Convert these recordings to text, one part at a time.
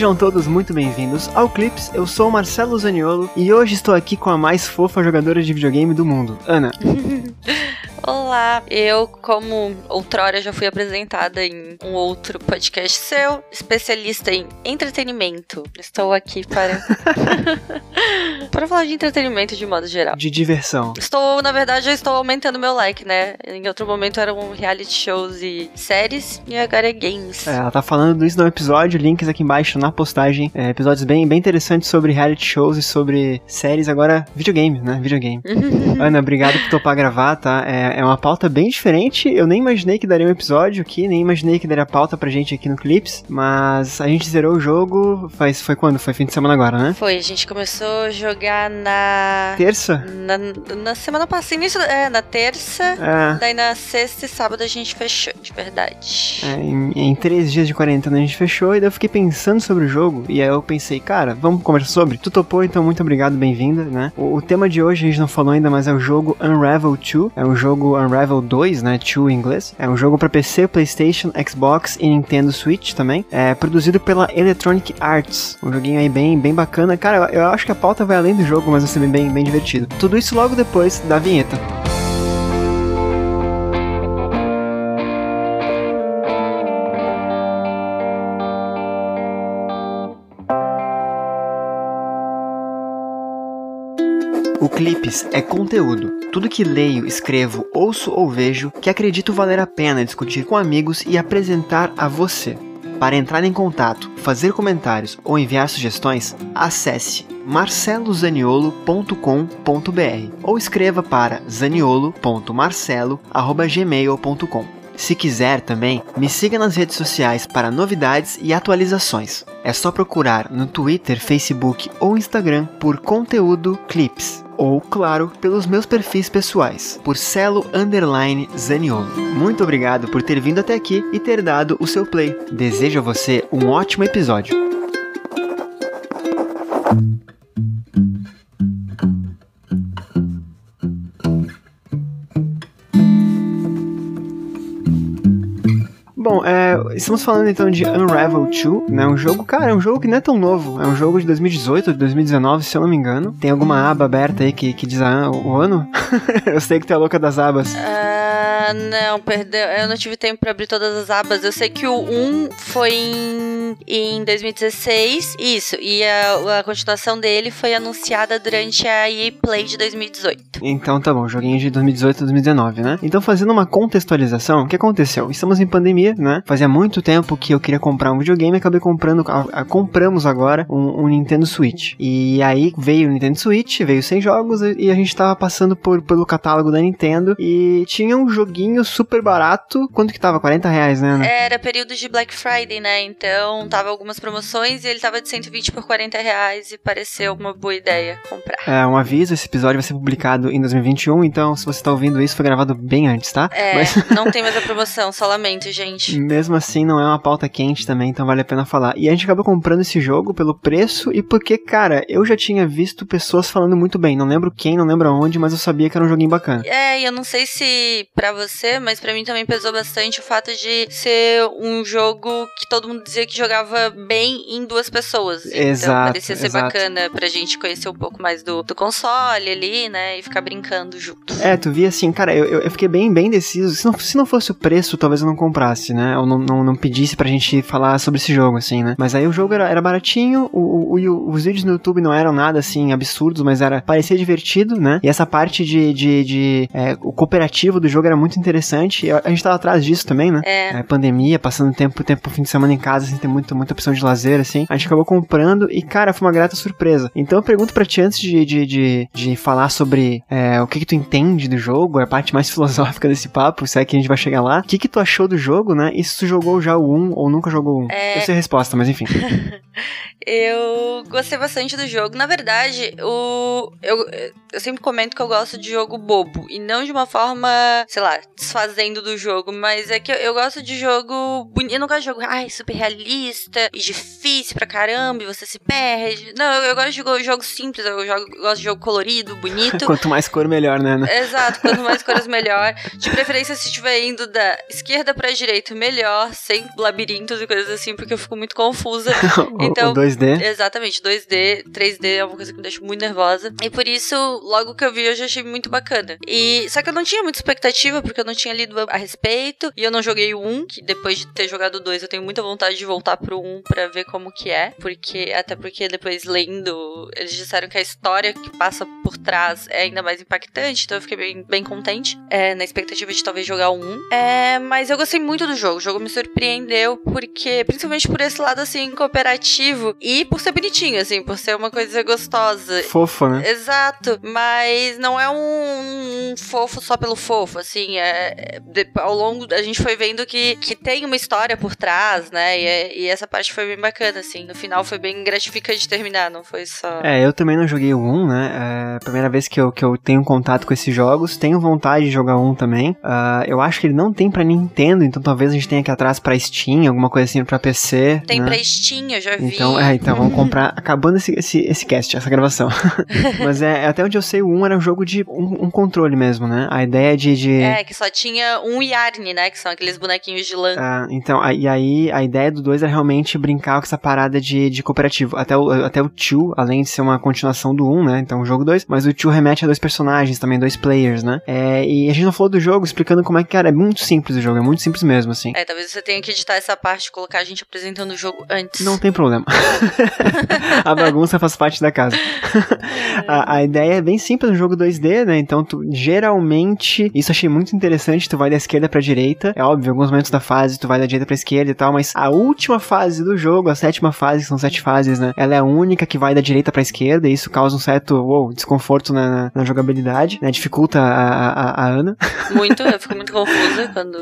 Sejam todos muito bem-vindos ao Clips. Eu sou o Marcelo Zaniolo e hoje estou aqui com a mais fofa jogadora de videogame do mundo, Ana. Olá, eu, como outrora já fui apresentada em um outro podcast seu, especialista em entretenimento. Estou aqui para. para falar de entretenimento de modo geral. De diversão. Estou, na verdade, eu estou aumentando meu like, né? Em outro momento eram reality shows e séries, e agora é games. É, ela tá falando isso no episódio, links aqui embaixo na postagem. É, episódios bem, bem interessantes sobre reality shows e sobre séries, agora videogame, né? Videogame. Ana, obrigado por topar gravar, tá? É, é uma pauta bem diferente. Eu nem imaginei que daria um episódio aqui, nem imaginei que daria pauta pra gente aqui no Clips, mas a gente zerou o jogo faz foi quando? Foi fim de semana agora, né? Foi, a gente começou a jogar na terça? Na, na semana passada, início, é, na terça. É. Daí na sexta e sábado a gente fechou, de verdade. É, em, em três dias de quarentena a gente fechou e daí eu fiquei pensando sobre o jogo e aí eu pensei, cara, vamos conversar sobre? Tu topou, então muito obrigado, bem-vinda, né? O, o tema de hoje a gente não falou ainda, mas é o jogo Unravel 2. É um jogo Unravel Unravel 2, né? 2 em inglês. É um jogo para PC, PlayStation, Xbox e Nintendo Switch também. É produzido pela Electronic Arts. Um joguinho aí bem, bem bacana. Cara, eu, eu acho que a pauta vai além do jogo, mas vai ser bem, bem divertido. Tudo isso logo depois da vinheta. O Clipes é conteúdo. Tudo que leio, escrevo, ouço ou vejo que acredito valer a pena discutir com amigos e apresentar a você. Para entrar em contato, fazer comentários ou enviar sugestões, acesse marcelozaniolo.com.br ou escreva para zaniolo.marcelo@gmail.com. Se quiser também, me siga nas redes sociais para novidades e atualizações. É só procurar no Twitter, Facebook ou Instagram por conteúdo Clips ou, claro, pelos meus perfis pessoais, por Celo Underline Zaniolo. Muito obrigado por ter vindo até aqui e ter dado o seu play. Desejo a você um ótimo episódio. Bom, é, estamos falando então de Unravel 2, né? Um jogo, cara, é um jogo que não é tão novo. É um jogo de 2018, de 2019, se eu não me engano. Tem alguma aba aberta aí que, que diz ah, o ano? eu sei que tu é louca das abas. Uh, não, perdeu. Eu não tive tempo para abrir todas as abas. Eu sei que o 1 foi em, em 2016, isso. E a, a continuação dele foi anunciada durante a EA Play de 2018. Então tá bom, joguinho de 2018 a 2019, né? Então fazendo uma contextualização, o que aconteceu? Estamos em pandemia né? Fazia muito tempo que eu queria comprar um videogame, acabei comprando, a, a, compramos agora um, um, Nintendo Switch. E aí veio o Nintendo Switch, veio sem jogos e a gente tava passando por, pelo catálogo da Nintendo e tinha um joguinho super barato. Quanto que tava? 40 reais, né? Era período de Black Friday, né? Então tava algumas promoções e ele tava de 120 por 40 reais e pareceu uma boa ideia comprar. É, um aviso, esse episódio vai ser publicado em 2021, então se você tá ouvindo isso, foi gravado bem antes, tá? É, Mas... não tem mais a promoção, só lamento, gente. Mesmo assim, não é uma pauta quente também, então vale a pena falar. E a gente acabou comprando esse jogo pelo preço e porque, cara, eu já tinha visto pessoas falando muito bem. Não lembro quem, não lembro aonde, mas eu sabia que era um joguinho bacana. É, e eu não sei se para você, mas para mim também pesou bastante o fato de ser um jogo que todo mundo dizia que jogava bem em duas pessoas. Então, exato. Então parecia ser exato. bacana pra gente conhecer um pouco mais do, do console ali, né? E ficar brincando junto. É, tu via assim, cara, eu, eu fiquei bem, bem deciso. Se não, se não fosse o preço, talvez eu não comprasse né? Ou não, não, não pedisse pra gente falar sobre esse jogo, assim, né? Mas aí o jogo era, era baratinho, o, o, o, os vídeos no YouTube não eram nada, assim, absurdos, mas era parecia divertido, né? E essa parte de, de, de é, o cooperativo do jogo era muito interessante. A, a gente tava atrás disso também, né? É. é. pandemia, passando tempo, tempo, fim de semana em casa, sem ter muita, muita opção de lazer, assim. A gente acabou comprando e, cara, foi uma grata surpresa. Então eu pergunto pra ti antes de, de, de, de falar sobre é, o que que tu entende do jogo, a parte mais filosófica desse papo, se é que a gente vai chegar lá. O que que tu achou do jogo, né? E se tu jogou já o 1 ou nunca jogou o 1? É... Eu sei a resposta, mas enfim. Eu gostei bastante do jogo. Na verdade, o eu, eu sempre comento que eu gosto de jogo bobo. E não de uma forma, sei lá, desfazendo do jogo. Mas é que eu, eu gosto de jogo bonito. Eu não gosto de jogo, ai, super realista e difícil pra caramba. E você se perde. Não, eu, eu gosto de jogo, jogo simples. Eu, jogo, eu gosto de jogo colorido, bonito. Quanto mais cor, melhor, né? Exato, quanto mais cores, melhor. De preferência, se estiver indo da esquerda pra direita, melhor. Sem labirintos e coisas assim, porque eu fico muito confusa. Então, 2D? Exatamente, 2D, 3D é uma coisa que me deixa muito nervosa. E por isso, logo que eu vi, eu já achei muito bacana. E só que eu não tinha muita expectativa, porque eu não tinha lido a respeito. E eu não joguei o 1, que depois de ter jogado o 2, eu tenho muita vontade de voltar pro 1 pra ver como que é. Porque, até porque depois lendo, eles disseram que a história que passa por trás é ainda mais impactante. Então eu fiquei bem, bem contente. É, na expectativa de talvez jogar o 1. É, mas eu gostei muito do jogo. O jogo me surpreendeu, porque, principalmente por esse lado assim, cooperativo. E por ser bonitinho, assim, por ser uma coisa gostosa. Fofo, né? Exato. Mas não é um, um fofo só pelo fofo, assim. É, é, de, ao longo, a gente foi vendo que, que tem uma história por trás, né? E, é, e, essa parte foi bem bacana, assim. No final foi bem gratificante terminar, não foi só. É, eu também não joguei o 1, né? É a primeira vez que eu, que eu tenho contato com esses jogos. Tenho vontade de jogar um também. Uh, eu acho que ele não tem pra Nintendo, então talvez a gente tenha que atrás pra Steam, alguma coisa assim pra PC. Tem né? pra Steam, eu já vi. Então, é, então vamos comprar. acabando esse, esse, esse cast, essa gravação. Mas é, até onde eu sei, o 1 era um jogo de um, um controle mesmo, né? A ideia de, de. É, que só tinha um Yarn, né? Que são aqueles bonequinhos de lã. Ah, então, a, e aí a ideia do 2 era realmente brincar com essa parada de, de cooperativo. Até o, até o 2, além de ser uma continuação do 1, um, né? Então o jogo 2, mas o 2 remete a dois personagens também, dois players, né? É, e a gente não falou do jogo explicando como é que era. É muito simples o jogo, é muito simples mesmo, assim. É, talvez você tenha que editar essa parte e colocar a gente apresentando o jogo antes. Não tem problema. a bagunça faz parte da casa. a, a, ideia é bem simples no jogo 2D, né? Então, tu geralmente, isso achei muito interessante, tu vai da esquerda pra direita. É óbvio, em alguns momentos da fase tu vai da direita pra esquerda e tal, mas a última fase do jogo, a sétima fase, que são sete fases, né? Ela é a única que vai da direita pra esquerda e isso causa um certo wow, desconforto na, na, na jogabilidade, né? Dificulta a, a, a, Ana. Muito, eu fico muito confusa quando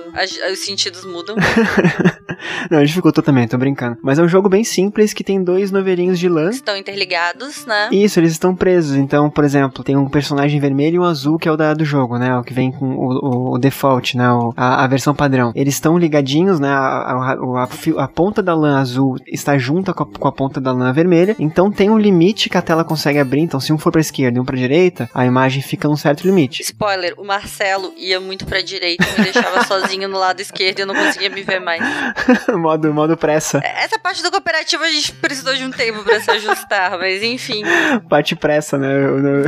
os sentidos mudam. Não, dificulta também, tô brincando. Mas é um jogo bem simples que tem dois novelinhos de lã. Estão interligados, né? Isso, eles estão presos. Então, por exemplo, tem um personagem vermelho e um azul que é o da, do jogo, né? O que vem com o, o, o default, né? O, a, a, versão padrão. Eles estão ligadinhos, né? A, a, a, ponta da lã azul está junto com a, com a ponta da lã vermelha. Então tem um limite que a tela consegue abrir. Então, se um for pra esquerda um pra direita, a imagem fica num certo limite. Spoiler, o Marcelo ia muito pra direita e me deixava sozinho no lado esquerdo e eu não conseguia me ver mais. modo, modo pressa. Essa parte do cooperativo a gente precisou de um tempo pra se ajustar, mas enfim. Parte pressa, né?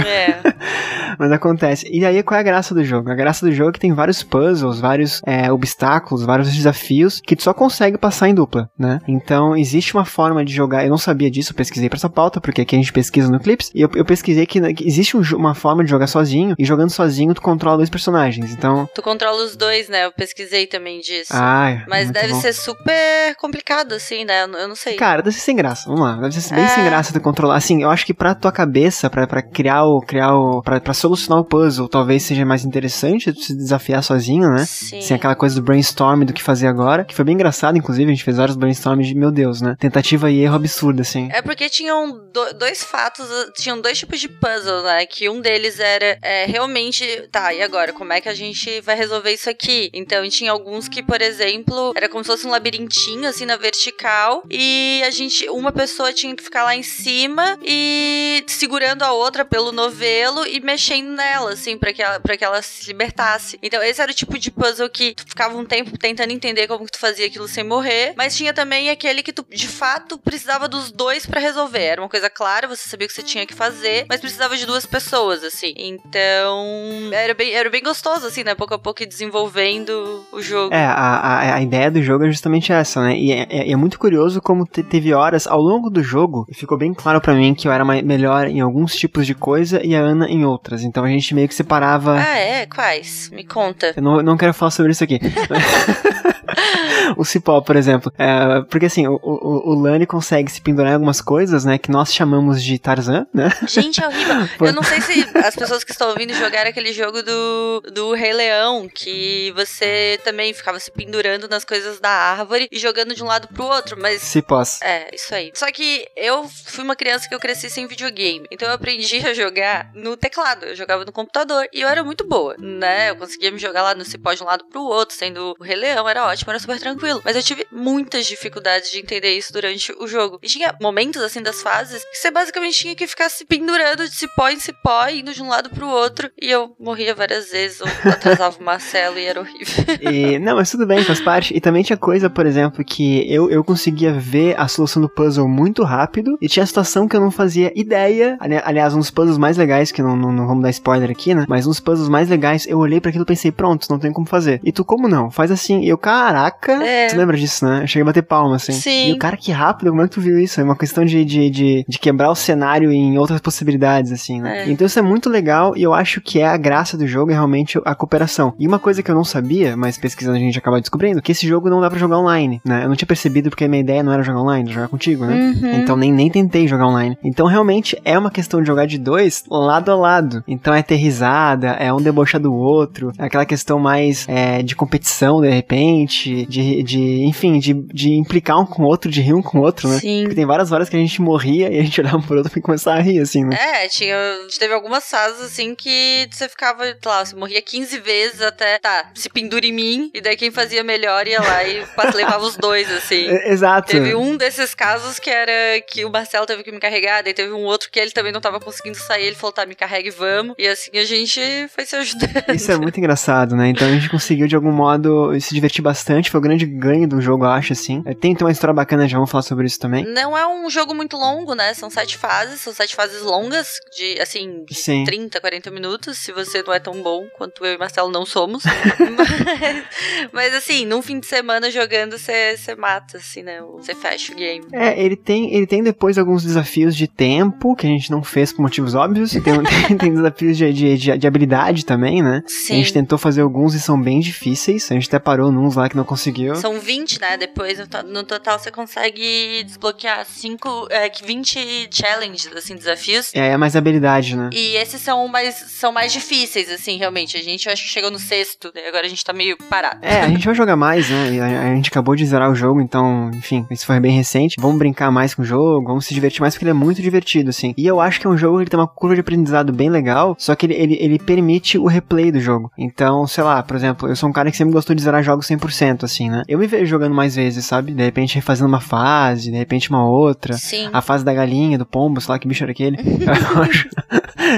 É. mas acontece. E aí, qual é a graça do jogo? A graça do jogo é que tem vários puzzles, vários é, obstáculos, vários desafios que tu só consegue passar em dupla, né? Então, existe uma forma de jogar. Eu não sabia disso, eu pesquisei pra essa pauta, porque aqui a gente pesquisa no Clips. E eu, eu pesquisei que, existe um, uma forma de jogar sozinho, e jogando sozinho tu controla dois personagens. Então. Tu controla os dois, né? Eu pesquisei também disso. Ah, Mas deve bom. ser super complicado, assim, né? Eu, eu, não sei. Cara, deve ser sem graça. Vamos lá. Deve ser bem é... sem graça tu controlar. Assim, eu acho que pra tua cabeça, pra, pra criar o. criar o. Pra, pra solucionar o puzzle, talvez seja mais interessante tu se desafiar sozinho, né? Sim. Sem aquela coisa do brainstorm do que fazer agora. Que foi bem engraçado, inclusive, a gente fez vários brainstorms de, meu Deus, né? Tentativa e erro absurdo, assim. É porque tinham do, dois fatos, tinham dois tipos de puzzle, né? Que um deles era é, realmente, tá, e agora? Como é que a gente vai resolver isso aqui? Então, tinha alguns que, por exemplo, era como se fosse um labirintinho, assim, na vertical, e a gente, uma pessoa tinha que ficar lá em cima e segurando a outra pelo novelo e mexendo nela, assim, para que, ela, pra que ela se libertasse. Então, esse era o tipo de puzzle que tu ficava um tempo tentando entender como que tu fazia aquilo sem morrer, mas tinha também aquele que tu, de fato, precisava dos dois para resolver. Era uma coisa clara, você sabia o que você tinha que fazer, mas precisava de duas pessoas, assim. Então, era bem, era bem gostoso, assim, né? Pouco a pouco desenvolvendo o jogo. É, a, a, a ideia do jogo é justamente essa, né? E é, é, é muito curioso como te, teve horas ao longo do jogo, ficou bem claro para mim que eu era mais, melhor em alguns tipos de coisa e a Ana em outras. Então a gente meio que separava. Ah, é? Quais? Me conta. Eu não, não quero falar sobre isso aqui. o cipó, por exemplo. É, porque assim, o, o, o Lani consegue se pendurar em algumas coisas, né? Que nós chamamos de Tarzan, né? Gente, é horrível. Eu não sei se as pessoas que estão ouvindo jogaram aquele jogo do, do Rei Leão, que você também ficava se pendurando nas coisas da árvore e jogando de um lado pro outro, mas. Cipós. É, isso aí. Só que eu fui uma criança que eu cresci sem videogame. Então eu aprendi a jogar no teclado. Eu jogava no computador e eu era muito boa, né? Eu conseguia me jogar lá no cipó de um lado pro outro, sendo o Rei Leão, era ótimo, era super tranquilo. Mas eu tive muitas dificuldades de entender isso durante o jogo. E tinha momentos, assim, das fases que você basicamente tinha que ficar se pendurando de cipó em cipó, indo de um lado pro outro. E eu morria várias vezes, ou atrasava o Marcelo e era horrível. E, não, mas tudo bem, faz parte. E também tinha coisa, por exemplo, que eu, eu conseguia ver a solução do puzzle muito rápido. E tinha situação que eu não fazia ideia. Aliás, um dos puzzles mais legais, que não, não, não vamos dar spoiler aqui, né? Mas dos puzzles mais legais, eu olhei para aquilo e pensei, pronto, não tem como fazer. E tu, como não? Faz assim. E eu, caraca. É. Tu lembra disso, né? Eu cheguei a bater palma, assim. Sim. E o cara, que rápido, como é que tu viu isso? É uma questão de, de, de, de quebrar o cenário em outras possibilidades, assim, né? É. Então isso é muito legal e eu acho que é a graça do jogo, é realmente a cooperação. E uma coisa que eu não sabia, mas pesquisando a gente acaba descobrindo, que esse jogo não dá para jogar online, né? Eu não tinha percebido porque a minha ideia não era jogar online, era jogar contigo, né? Uhum. Então nem, nem tentei jogar online. Então realmente é uma questão de jogar de dois lado a lado. Então é ter risada, é um debochar do outro, é aquela questão mais é, de competição, de repente, de, de enfim, de, de implicar um com o outro, de rir um com o outro, né? Sim. Porque tem várias horas que a gente morria e a gente olhava um pro outro e começava a rir, assim, né? É, tinha, teve algumas fases, assim, que você ficava, lá, você morria 15 vezes até, tá, se pendura em mim, e daí quem fazia melhor ia lá e levava os dois, assim. É, exato. Teve um desses casos que era que o Marcelo teve que me carregar, daí teve um outro que ele também não tava conseguindo sair, ele falou, tá, me carrega e vamos. E assim a gente foi se ajudando. Isso é muito engraçado, né? Então a gente conseguiu, de algum modo, se divertir bastante, foi o grande ganho do jogo, eu acho, assim. Tem, tem uma história bacana, já vamos falar sobre isso também. Não é um jogo muito longo, né? São sete fases, são sete fases longas, de, assim, de Sim. 30, 40 minutos, se você não é tão bom quanto eu e Marcelo não somos. mas, mas, assim, num fim de semana jogando, você mata, assim, né? Você fecha o game. É, ele tem, ele tem depois alguns desafios de tempo, que a gente não fez por motivos óbvios. Tem, tem, tem desafios de, de, de, de, habilidade também, né? Sim. A gente tentou fazer alguns e são bem difíceis. A gente até parou nos lá que não conseguiu. São 20, né? Depois, no total, você consegue desbloquear 5, é, 20 challenges, assim, desafios. É, é mais habilidade, né? E esses são mais, são mais difíceis, assim, realmente. A gente, eu acho que chegou no sexto, né? agora a gente tá meio parado. É, a gente vai jogar mais, né? A, a gente acabou de zerar o jogo, então, enfim, isso foi bem recente. Vamos brincar mais com o jogo, vamos se divertir mais, porque ele é muito divertido, assim. E eu acho que é um jogo que tem uma curva de aprendizado bem legal, só que ele, ele, ele permite o replay do jogo. Então, sei lá, por exemplo, eu sou um cara que sempre gostou de zerar jogos 100%, assim, né? Eu me vejo jogando mais vezes, sabe? De repente refazendo uma fase, de repente uma outra. Sim. A fase da galinha, do pombo, sei lá que bicho era aquele. eu acho,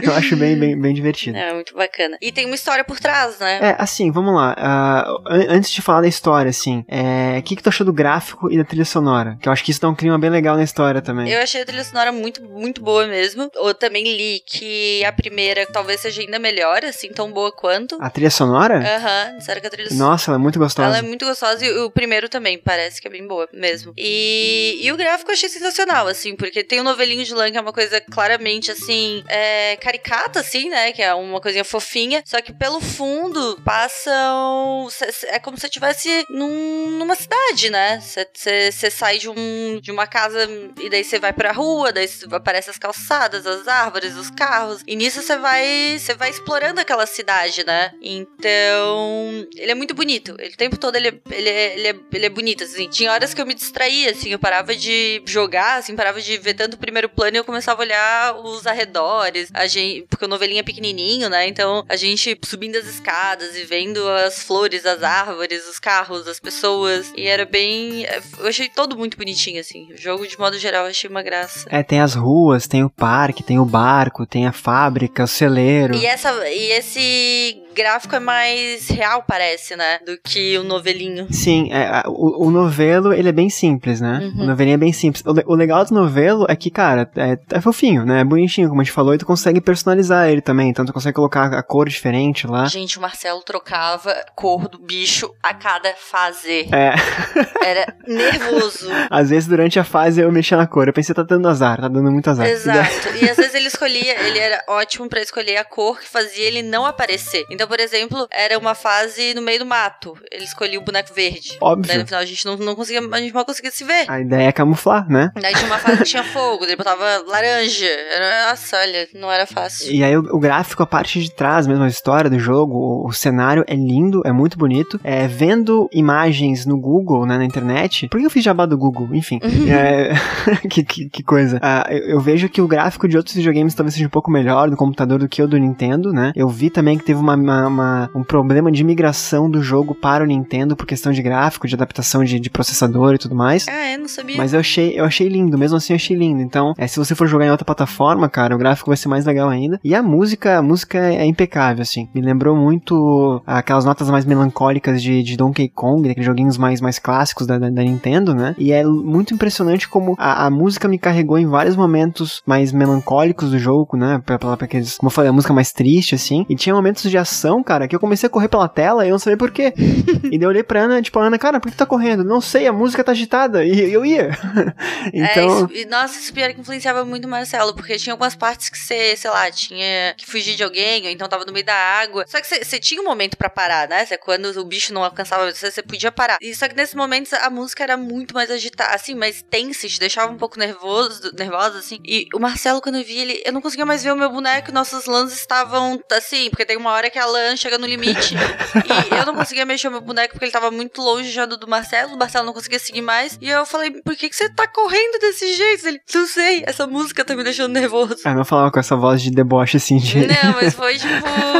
eu acho bem, bem, bem divertido. É, muito bacana. E tem uma história por trás, né? É, assim, vamos lá. Uh, antes de falar da história, assim, é, o que, que tu achou do gráfico e da trilha sonora? Que eu acho que isso dá um clima bem legal na história também. Eu achei a trilha sonora muito, muito boa mesmo. Eu também li que a primeira talvez seja ainda melhor, assim, tão boa quanto. A trilha sonora? Aham, disseram que a trilha Nossa, ela é muito gostosa. Ela é muito gostosa e o primeiro também parece que é bem boa mesmo. E, e o gráfico eu achei sensacional, assim, porque tem o novelinho de lã que é uma coisa claramente, assim, é, caricata, assim, né? Que é uma coisinha fofinha. Só que pelo fundo passam. É como se você estivesse num, numa cidade, né? Você sai de, um, de uma casa e daí você vai pra rua, daí aparecem as calçadas, as árvores, os carros. E nisso você vai. Você vai explorando aquela cidade, né? Então. Ele é muito bonito. Ele, o tempo todo ele, ele, é, ele, é, ele é bonito, assim. Tinha horas que eu me distraía, assim. Eu parava de jogar, assim, parava de ver tanto o primeiro plano e eu começava a olhar os arredores. A gente, porque o novelinho é pequenininho, né? Então a gente subindo as escadas e vendo as flores, as árvores, os carros, as pessoas. E era bem. Eu achei todo muito bonitinho, assim. O jogo, de modo geral, eu achei uma graça. É, tem as ruas, tem o parque, tem o barco, tem a fábrica, o celeiro. E, essa, e esse gráfico é mais real, parece, né? Do que o novelinho. Sim, é, o, o, novelo, ele é bem simples, né? Uhum. O novelinho é bem simples. O, o, legal do novelo é que, cara, é, é, fofinho, né? É bonitinho, como a gente falou, e tu consegue personalizar ele também. Então tu consegue colocar a cor diferente lá. Gente, o Marcelo trocava cor do bicho a cada fase. É. Era nervoso. Às vezes, durante a fase, eu mexia na cor. Eu pensei, tá dando azar, tá dando muito azar. Exato. E às vezes ele escolhia, ele era ótimo para escolher a cor que fazia ele não aparecer. Então Então, por exemplo, era uma fase no meio do mato. Ele escolhia o boneco verde. Óbvio. Daí no final a gente não, não conseguia, a gente mal conseguia se ver. A ideia é camuflar, né? Daí tinha uma fase que tinha fogo, daí botava laranja. Era, nossa, olha, não era fácil. E aí o, o gráfico, a parte de trás mesmo, a história do jogo, o, o cenário é lindo, é muito bonito. É, vendo imagens no Google, né, na internet. Por que eu fiz jabá do Google? Enfim. é, que, que, que coisa. Ah, eu, eu vejo que o gráfico de outros videogames talvez seja um pouco melhor do computador do que o do Nintendo, né? Eu vi também que teve uma, uma- uma- um problema de migração do jogo para o Nintendo por questão de gráfico, de adaptação de, de processador e tudo mais. Ah, é, não sabia. Mas eu achei, eu achei lindo, mesmo assim eu achei lindo. Então, é, se você for jogar em outra plataforma, cara, o gráfico vai ser mais legal ainda. E a música, a música é impecável, assim. Me lembrou muito aquelas notas mais melancólicas de, de Donkey Kong, daqueles joguinhos mais, mais clássicos da, da, da Nintendo, né? E é muito impressionante como a, a música me carregou em vários momentos mais melancólicos do jogo, né? Pra, pra, pra aqueles, como eu falei, a música mais triste, assim. E tinha momentos de ação, cara, que eu comecei a correr pela tela e eu não sabia por quê. e daí eu olhei pra Ana, tipo, Ana, cara, por que tu tá correndo? Não sei, a música tá agitada. E eu ia. então. É, isso, nossa, isso pior que influenciava muito o Marcelo, porque tinha algumas partes que você, sei lá, tinha que fugir de alguém, ou então tava no meio da água. Só que você- tinha um momento pra parar, né? Você, quando o bicho não alcançava você, você podia parar. E só que nesses momentos a música era muito mais agitada, assim, mais tensa, te deixava um pouco nervoso, nervosa, assim. E o Marcelo, quando eu vi ele, eu não conseguia mais ver o meu boneco, nossos lãs estavam assim, porque tem uma hora que a lã chega no limite. e eu não conseguia mexer o meu boneco porque ele tava muito longe já do, do Marcelo, o Marcelo não conseguia seguir mais. E eu falei, por que, que você tá correndo desse jeito? Ele, não sei, essa música tá me deixando nervoso. Ah, não falava com essa voz de deboche assim de. Não, mas foi tipo.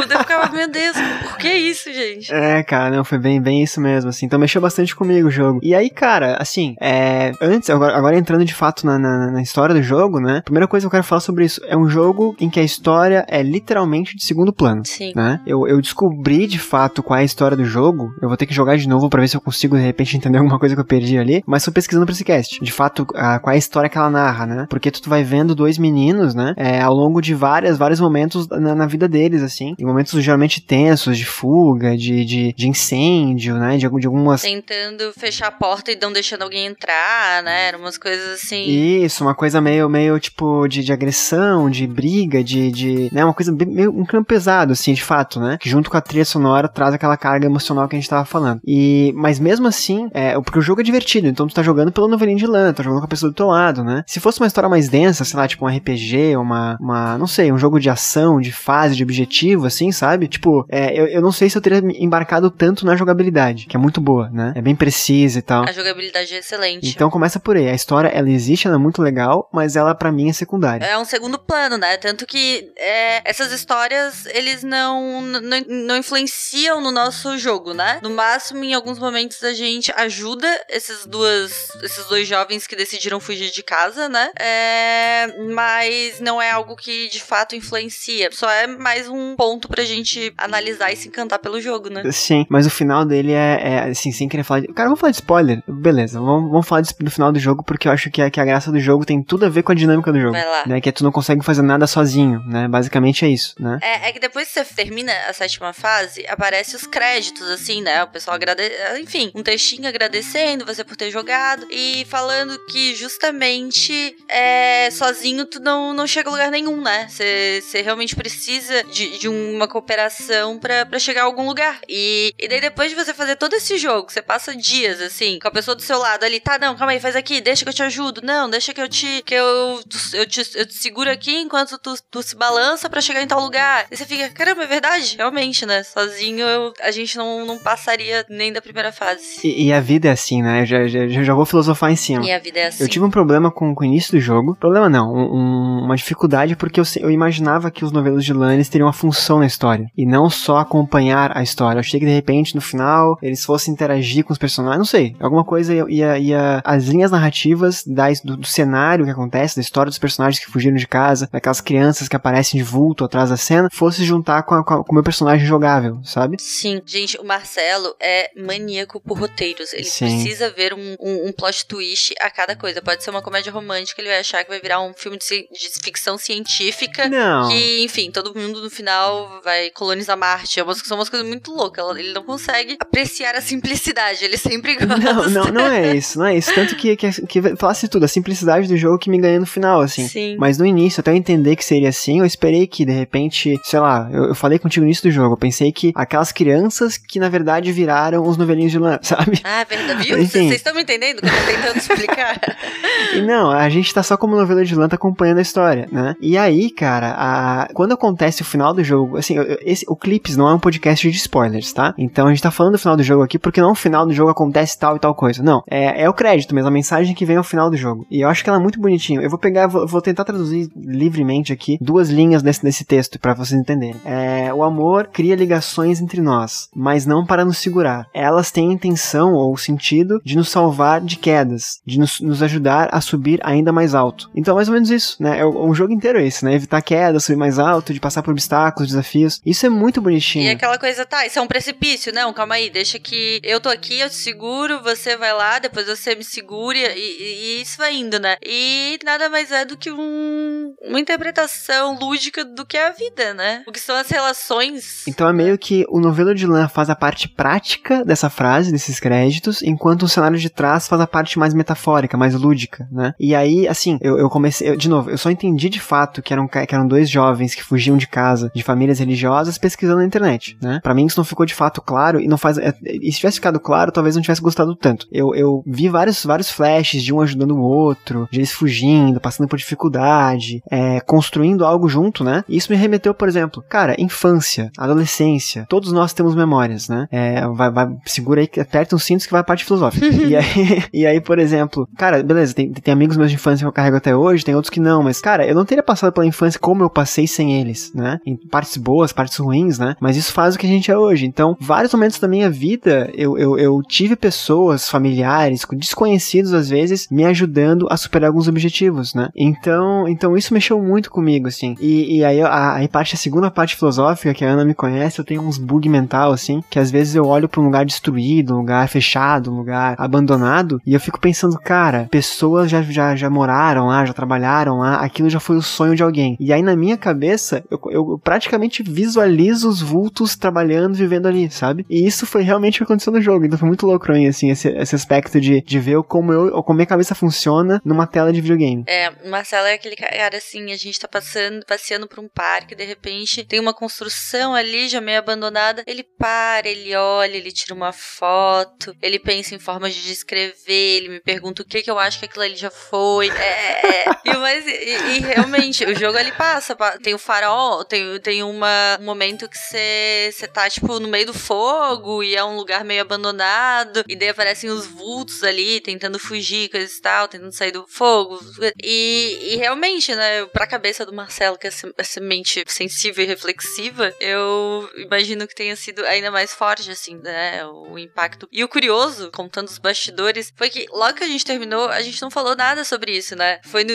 Eu ficava, meu Deus, por que isso, gente? É, cara, não, foi bem, bem isso mesmo, assim. Então mexeu bastante comigo o jogo. E aí, cara, assim, é. Antes, agora, agora entrando de fato na, na, na história do jogo, né? Primeira coisa que eu quero falar sobre isso. É um jogo em que a história é literalmente de segundo plano. Sim. Né? Eu, eu descobri de fato qual é a história do jogo. Eu vou ter que jogar de novo pra ver se eu consigo de repente entender alguma coisa que eu perdi ali. Mas tô pesquisando pra esse cast. De fato, a, qual é a história que ela narra, né? Porque tu vai vendo dois meninos, né? É, ao longo de várias, vários momentos na, na vida deles, assim. Em momentos geralmente tensos, de fuga, de, de, de incêndio, né? De, de algumas. Tentando fechar a porta e não deixando alguém entrar, né? Eram umas coisas assim. Isso, uma coisa meio, meio tipo de, de agressão, de briga, de, de. né, uma coisa meio um clima pesado, assim, de fato, né? Que junto com a trilha sonora traz aquela carga emocional que a gente tava falando. E, mas mesmo assim, é, porque o jogo é divertido, então tu tá jogando pelo novelinho de lã, tá jogando com a pessoa do teu lado, né? Se fosse uma história mais densa, sei lá, tipo um RPG, uma, uma não sei, um jogo de ação, de fase, de objetivo, assim, sabe? Tipo, é, eu, eu não sei se eu teria embarcado tanto na jogabilidade, que é muito boa, né? É bem precisa e tal. A jogabilidade é excelente. Então começa por aí. A história, ela existe, ela é muito legal, mas ela pra mim é secundária. É um segundo plano, né? Tanto que é, essas histórias, eles não, não, não influenciam no nosso jogo, né? No máximo, em alguns momentos, a gente ajuda esses, duas, esses dois jovens que decidiram fugir de casa, né? É, mas não é algo que de fato influencia. Só é mais um ponto pra gente analisar e se encantar pelo jogo, né? Sim, mas o final dele é, é, assim, sem querer falar de... Cara, vamos falar de spoiler? Beleza, vamos, vamos falar do final do jogo, porque eu acho que a, que a graça do jogo tem tudo a ver com a dinâmica do jogo. Vai lá. Né, que tu não consegue fazer nada sozinho, né? Basicamente é isso, né? É, é que depois que você termina a sétima fase, aparece os créditos, assim, né? O pessoal agradece. Enfim, um textinho agradecendo você por ter jogado e falando que justamente é, sozinho tu não, não chega a lugar nenhum, né? Você realmente precisa de, de uma cooperação pra chegar a algum lugar. E, e daí depois de você fazer todo esse jogo, você passa dias, assim, com a pessoa do seu lado ali, tá, não, calma aí, faz aqui, deixa que eu te ajudo. Não, deixa que eu te. que eu, eu, te, eu te seguro aqui enquanto tu, tu se balança pra chegar em tal lugar. E você fica, caramba, é verdade? Realmente, né? Sozinho eu, a gente não, não passaria nem da primeira fase. E, e a vida é assim, né? Eu já, já, já vou filosofar em cima. E a vida é assim. Eu tive um problema com, com o início do jogo. Problema não, um- um- uma dificuldade porque eu, eu imaginava que os novelos de Lannis teriam uma função na história. E não só acompanhar a história. Eu achei que de repente no final eles fossem interagir com os personagens. Não sei. Alguma coisa ia. ia, as linhas narrativas da, do, do cenário que acontece, da história dos personagens que fugiram de casa, daquelas crianças que aparecem de vulto atrás da cena, fosse se juntar com, a- com, a- com o meu personagem jogável, sabe? Sim, gente, o Marcelo é maníaco por roteiros. Ele Sim. precisa ver um, um, um plot twist a cada coisa. Pode ser uma comédia romântica, ele vai achar que vai virar um filme de, de ficção científica. Não. Que, enfim, todo mundo no final vai colonizar Marte. É umas, são umas coisas muito loucas. Ele não consegue apreciar a simplicidade. Ele sempre gosta. Não, não, não é isso, não é isso. Tanto que, que, que falasse tudo, a simplicidade do jogo que me ganha no final, assim. Sim. Mas no início, até eu entender que seria assim, eu esperei que, de repente, sei lá, eu, eu falei contigo no início do jogo. Eu pensei que aquelas crianças que na verdade viraram os novelinhos de lã, sabe? Ah, é verdade. Viu? Vocês estão me entendendo que eu tô tentando explicar? e não, a gente tá só como novela de lã tá acompanhando a história, né? E aí, cara, a... quando acontece o final do jogo, assim, esse, o Clips não é um podcast de spoilers, tá? Então a gente tá falando do final do jogo aqui porque não o final do jogo acontece tal e tal coisa. Não, é, é o crédito mesmo, a mensagem que vem ao final do jogo. E eu acho que ela é muito bonitinha. Eu vou pegar, vou, vou tentar traduzir livremente aqui duas linhas desse, desse texto para vocês entenderem. É, o amor cria ligações entre nós, mas não para nos segurar. Elas têm a intenção ou o sentido de nos salvar de quedas, de nos, nos ajudar a subir ainda mais alto. Então, mais ou menos isso, né? É, o jogo inteiro é esse, né? Evitar quedas, subir mais alto, de passar por obstáculos, desafios. Isso é muito bonitinho. E aquela coisa, tá, isso é um precipício, não, calma aí, deixa que eu tô aqui, eu te seguro, você vai lá, depois você me segura e, e, e isso vai indo, né? E nada mais é do que um, uma interpretação lúdica do que é a vida, né? O que são as relações. Então é meio que o novelo de Lã faz a parte prática dessa frase, desses créditos, enquanto o cenário de trás faz a parte mais metafórica, mais lúdica, né? E aí, assim, eu, eu comecei, eu, de novo, eu só entendi de fato que eram, que eram dois jovens que fugiam de casa, de famílias religiosas, pesquisando na internet, né? Pra mim isso não ficou de fato claro e não faz. É, e se tivesse ficado claro, talvez não tivesse gostado tanto. Eu, eu vi vários, vários flashes de um ajudando o outro, de eles fugindo, passando por dificuldade, é, construindo algo junto, né? E isso me remeteu, por exemplo, cara, infância, adolescência, todos nós temos memórias, né? É, vai, vai, segura aí, aperta uns cintos que vai a parte filosófica. e, aí, e aí, por exemplo, cara, beleza, tem, tem amigos meus de infância que eu carrego até hoje, tem outros que não, mas, cara, eu não teria passado pela infância como eu passei sem eles, né? Em partes boas, partes ruins, né? Mas isso faz o que a gente é hoje. Então, vários momentos da minha vida, eu, eu, eu tive pessoas, familiares, desconhecidos às vezes, me ajudando a superar alguns objetivos, né? Então, então isso mexeu muito comigo, assim. E, e aí, a, a, parte, a segunda parte filosófica, que a Ana me conhece, eu tenho uns bug mental, assim, que às vezes eu olho para um lugar destruído, um lugar fechado, um lugar abandonado, e eu fico pensando, cara, pessoas já, já, já moraram lá, já trabalharam lá, aquilo já foi o sonho de alguém. E aí, na minha cabeça, eu, eu praticamente visualizo os vultos trabalhando, vivendo ali, sabe? E isso foi realmente o que aconteceu no jogo. Então foi muito louco pra mim, assim, esse, esse aspecto de, de ver como eu, como minha cabeça funciona numa tela de videogame. É, Marcelo é aquele cara assim, a gente tá passando, passeando por um parque, de repente tem uma construção ali já meio abandonada, ele para, ele olha, ele tira uma foto, ele pensa em formas de descrever, ele me pergunta o que que eu acho que aquilo ali já foi. É, e, mas, e, e, realmente, o jogo ele passa, tem o farol, tem, tem uma, um momento que você tá, tipo, no meio do fogo e é um lugar meio abandonado, e daí aparecem os vultos ali, tentando fugir, coisa e tal, tentando sair do fogo. E, e realmente, né, pra cabeça do Marcelo, que é essa mente sensível e reflexiva, eu imagino que tenha sido ainda mais forte, assim, né, o impacto. E o curioso, contando os bastidores, foi que logo que a gente terminou, a gente não falou nada sobre isso, né? Foi no,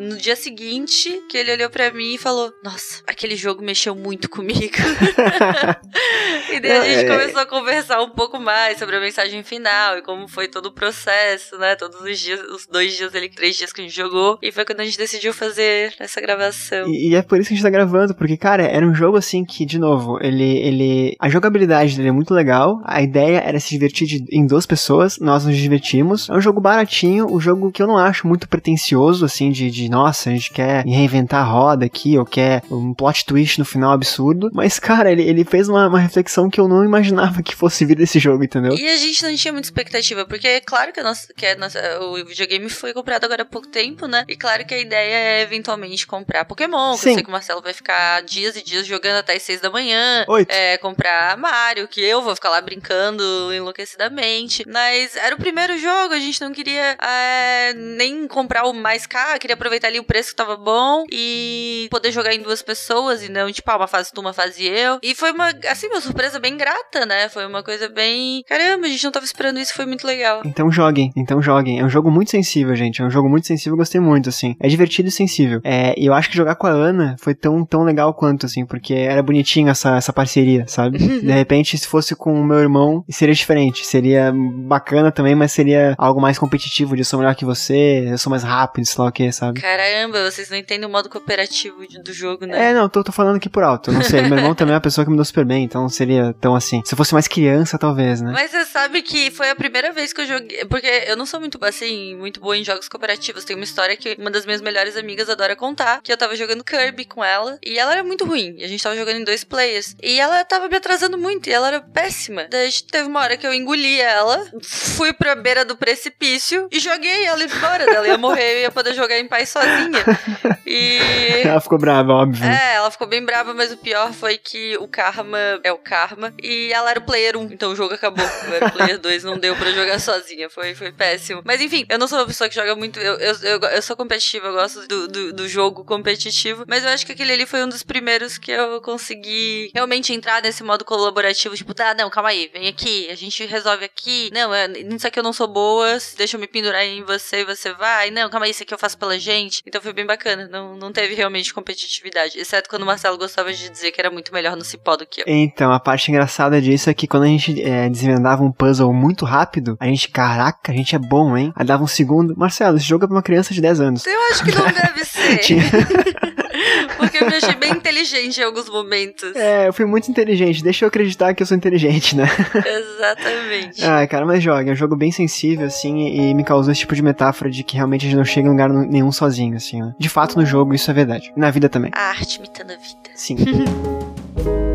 no dia seguinte que ele olhou para mim e falou: Nossa, aquele jogo mexeu muito comigo. e daí a gente é. começou a conversar um pouco mais sobre a mensagem final e como foi todo o processo, né? Todos os dias, os dois dias ali, três dias que a gente jogou. E foi quando a gente decidiu fazer essa gravação. E, e é por isso que a gente tá gravando, porque, cara, era um jogo assim que, de novo, ele. ele a jogabilidade dele é muito legal. A ideia era se divertir de, em duas pessoas. Nós nos divertimos. É um jogo baratinho, um jogo que eu não acho muito pretencioso, assim, de, de nossa, a gente quer reinventar a roda aqui, ou quer um plot twist no final absurdo. Mas, cara, ele, ele fez uma, uma reflexão que eu não imaginava que fosse vir desse jogo, entendeu? E a gente não tinha muita expectativa, porque é claro que, a nossa, que a nossa, o videogame foi comprado agora há pouco tempo, né? E claro que a ideia é eventualmente comprar Pokémon, que Sim. eu sei que o Marcelo vai ficar dias e dias jogando as seis da manhã. É, comprar Mario, que eu vou ficar lá brincando enlouquecidamente. Mas era o primeiro jogo, a gente não queria é, nem comprar o mais caro, queria aproveitar ali o preço que tava bom e poder jogar em duas pessoas e não, tipo, ah, uma fase tu, uma fase eu. E foi uma, assim, uma surpresa bem grata, né? Foi uma coisa bem. Caramba, a gente não tava esperando isso, foi muito legal. Então joguem, então joguem. É um jogo muito sensível, gente. É um jogo muito sensível, eu gostei muito, assim. É divertido e sensível. É, e eu acho que jogar com a Ana foi tão, tão legal quanto, assim, porque era bonitinho essa, essa parceria, sabe? De repente, se fosse com o meu irmão, seria diferente. Seria bacana também, mas seria algo mais competitivo, de eu sou melhor que você, eu sou mais rápido, sei lá o que, sabe? Caramba, vocês não entendem o modo cooperativo do jogo, né? É, não, tô, tô falando aqui por alto. Não sei, meu irmão também é uma pessoa que me deu super bem, então não seria tão assim. Se eu fosse mais criança, talvez, né? Mas você sabe que foi a primeira vez que eu joguei. Porque eu não sou muito, assim, muito boa em jogos cooperativos. Tem uma história que uma das minhas melhores amigas adora contar, que eu tava jogando Kirby com ela, e ela era muito ruim. E a gente tava jogando em dois players. E ela tava me atrasando muito, e ela era péssima. Daí teve uma hora que eu engoli ela, fui pra beira do precipício e joguei ela embora dela. ia morrer, eu ia poder jogar em paz sozinha. E. Ela ficou brava, óbvio. É, ela ficou bem brava, mas o pior foi que o Karma é o Karma. E ela era o player 1, então o jogo acabou. Eu era o player 2, não deu pra jogar sozinha. Foi, foi péssimo. Mas enfim, eu não sou uma pessoa que joga muito. Eu, eu, eu, eu sou competitiva, eu gosto do, do, do, jogo competitivo. Mas eu acho que aquele ali foi um dos primeiros que eu consegui realmente entrar nesse modo colaborativo. Tipo, tá, não, calma aí, vem aqui, a gente resolve aqui. Não, é, nisso aqui eu não sou boa, deixa eu me pendurar em você e você vai. Não, calma aí, isso aqui eu faço pela gente. Então foi bem bacana. Não, não teve realmente competitividade. Exceto quando o Marcelo gostava de dizer que era muito melhor no cipó do que eu. Então, a parte engraçada disso é que quando a gente é, desvendava um puzzle muito rápido, a gente, caraca, a gente é bom, hein? Aí dava um segundo. Marcelo, esse jogo é pra uma criança de 10 anos. Eu acho que não deve ser. Porque eu me achei bem inteligente em alguns momentos. É, eu fui muito inteligente. Deixa eu acreditar que eu sou inteligente, né? Exatamente. Ah, cara, mas joga. É um jogo bem sensível, assim, e me causou esse tipo de metáfora de que realmente a gente não chega em lugar nenhum sozinho, assim, ó. De fato, no jogo, isso é verdade. E na vida também. A arte imitando a vida. Sim.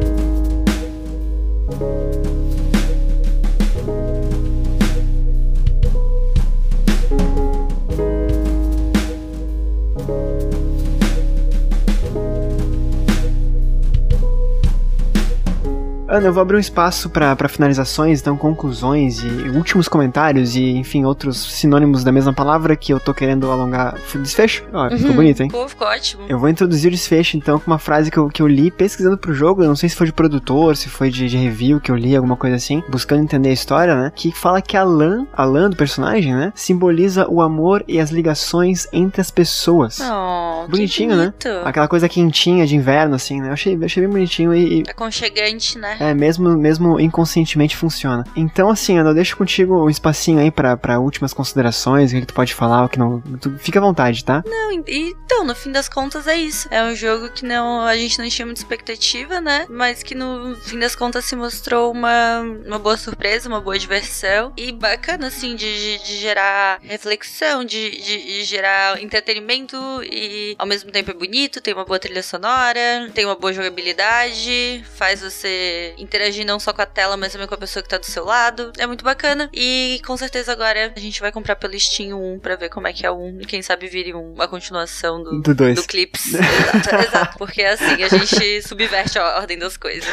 Ana, eu vou abrir um espaço para finalizações, então conclusões e últimos comentários e, enfim, outros sinônimos da mesma palavra que eu tô querendo alongar. Desfecho? Ó, uhum. ficou bonito, hein? Pô, ficou ótimo. Eu vou introduzir o desfecho, então, com uma frase que eu, que eu li pesquisando pro jogo. Eu não sei se foi de produtor, se foi de, de review que eu li, alguma coisa assim, buscando entender a história, né? Que fala que a lã, a lã do personagem, né? Simboliza o amor e as ligações entre as pessoas. Oh, Bonitinho, né? Aquela coisa quentinha de inverno, assim, né? Eu achei, achei bem bonitinho e. Aconchegante, né? É, mesmo, mesmo inconscientemente funciona. Então, assim, Ana, eu deixo contigo um espacinho aí para últimas considerações, o que, tu pode falar, o que não. Tu, fica à vontade, tá? Não, então, no fim das contas é isso. É um jogo que não a gente não tinha muita expectativa, né? Mas que no fim das contas se mostrou uma, uma boa surpresa, uma boa diversão. E bacana, assim, de, de gerar reflexão, de, de, de gerar entretenimento e ao mesmo tempo é bonito, tem uma boa trilha sonora, tem uma boa jogabilidade, faz você interagir não só com a tela, mas também com a pessoa que tá do seu lado. É muito bacana. E com certeza agora a gente vai comprar pelo Steam 1 pra ver como é que é o 1. E quem sabe vire uma continuação do, do, dois. do Clips. exato, exato. Porque assim, a gente subverte a ordem das coisas.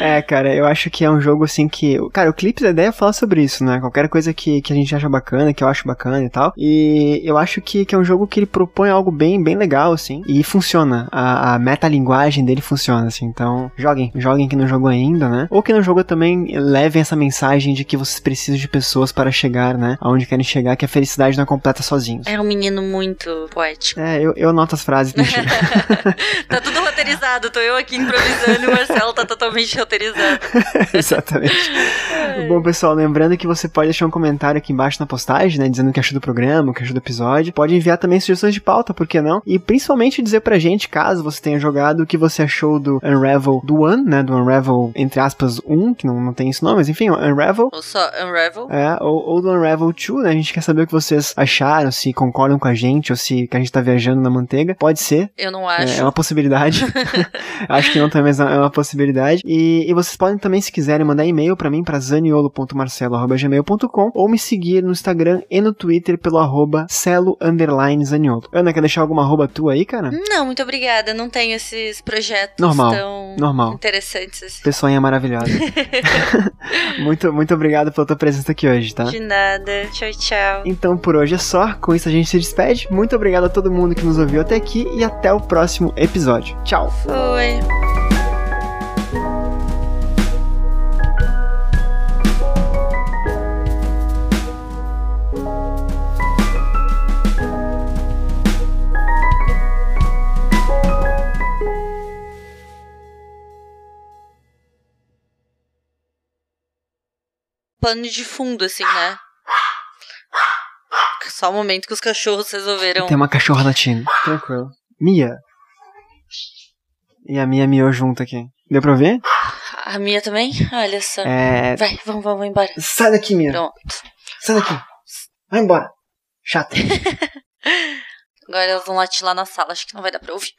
é, cara, eu acho que é um jogo assim que. Cara, o Clips, a ideia é falar sobre isso, né? Qualquer coisa que, que a gente acha bacana, que eu acho bacana e tal. E eu acho que, que é um jogo que ele propõe algo bem, bem legal, assim. E funciona. A, a metalinguagem dele funciona, assim. Então, joguem, joguem alguém que não jogou ainda, né? Ou que não jogou também, levem essa mensagem de que vocês precisam de pessoas para chegar, né? Aonde querem chegar, que a felicidade não é completa sozinhos. É um menino muito poético. É, eu, eu anoto as frases, tá tudo roteirizado, tô eu aqui improvisando e o Marcelo tá totalmente roteirizado. Exatamente. Bom, pessoal, lembrando que você pode deixar um comentário aqui embaixo na postagem, né? Dizendo o que achou do programa, o que achou do episódio. Pode enviar também sugestões de pauta, por que não? E principalmente dizer pra gente, caso você tenha jogado, o que você achou do Unravel do One, né? Do Unravel, entre aspas, 1, que não, não tem esse nome, mas enfim, Unravel. Ou só Unravel. É, ou, ou do Unravel 2, né? A gente quer saber o que vocês acharam, se concordam com a gente, ou se que a gente tá viajando na manteiga. Pode ser. Eu não acho. É, é uma possibilidade. acho que não também, mas é uma possibilidade. E, e vocês podem também, se quiserem, mandar e-mail para mim, pra zaniolo.marcelo.gmail.com ou me seguir no Instagram e no Twitter pelo arroba celo underline zaniolo. Ana, quer deixar alguma arroba tua aí, cara? Não, muito obrigada. Não tenho esses projetos normal, tão normal. interessantes Assim. Pessoinha maravilhosa. muito, muito obrigado pela tua presença aqui hoje, tá? De nada. Tchau, tchau. Então por hoje é só. Com isso a gente se despede. Muito obrigado a todo mundo que nos ouviu até aqui e até o próximo episódio. Tchau. Foi. Plano de fundo, assim, né? Só o momento que os cachorros resolveram. Tem uma cachorra latindo. Tranquilo. Mia. E a Mia miou junto aqui. Deu pra ver? A Mia também? Olha só. É... Vai, vamos, vamos embora. Sai daqui, Mia. Pronto. Sai daqui. Vai embora. Chata. Agora elas vão latir lá na sala, acho que não vai dar pra ouvir.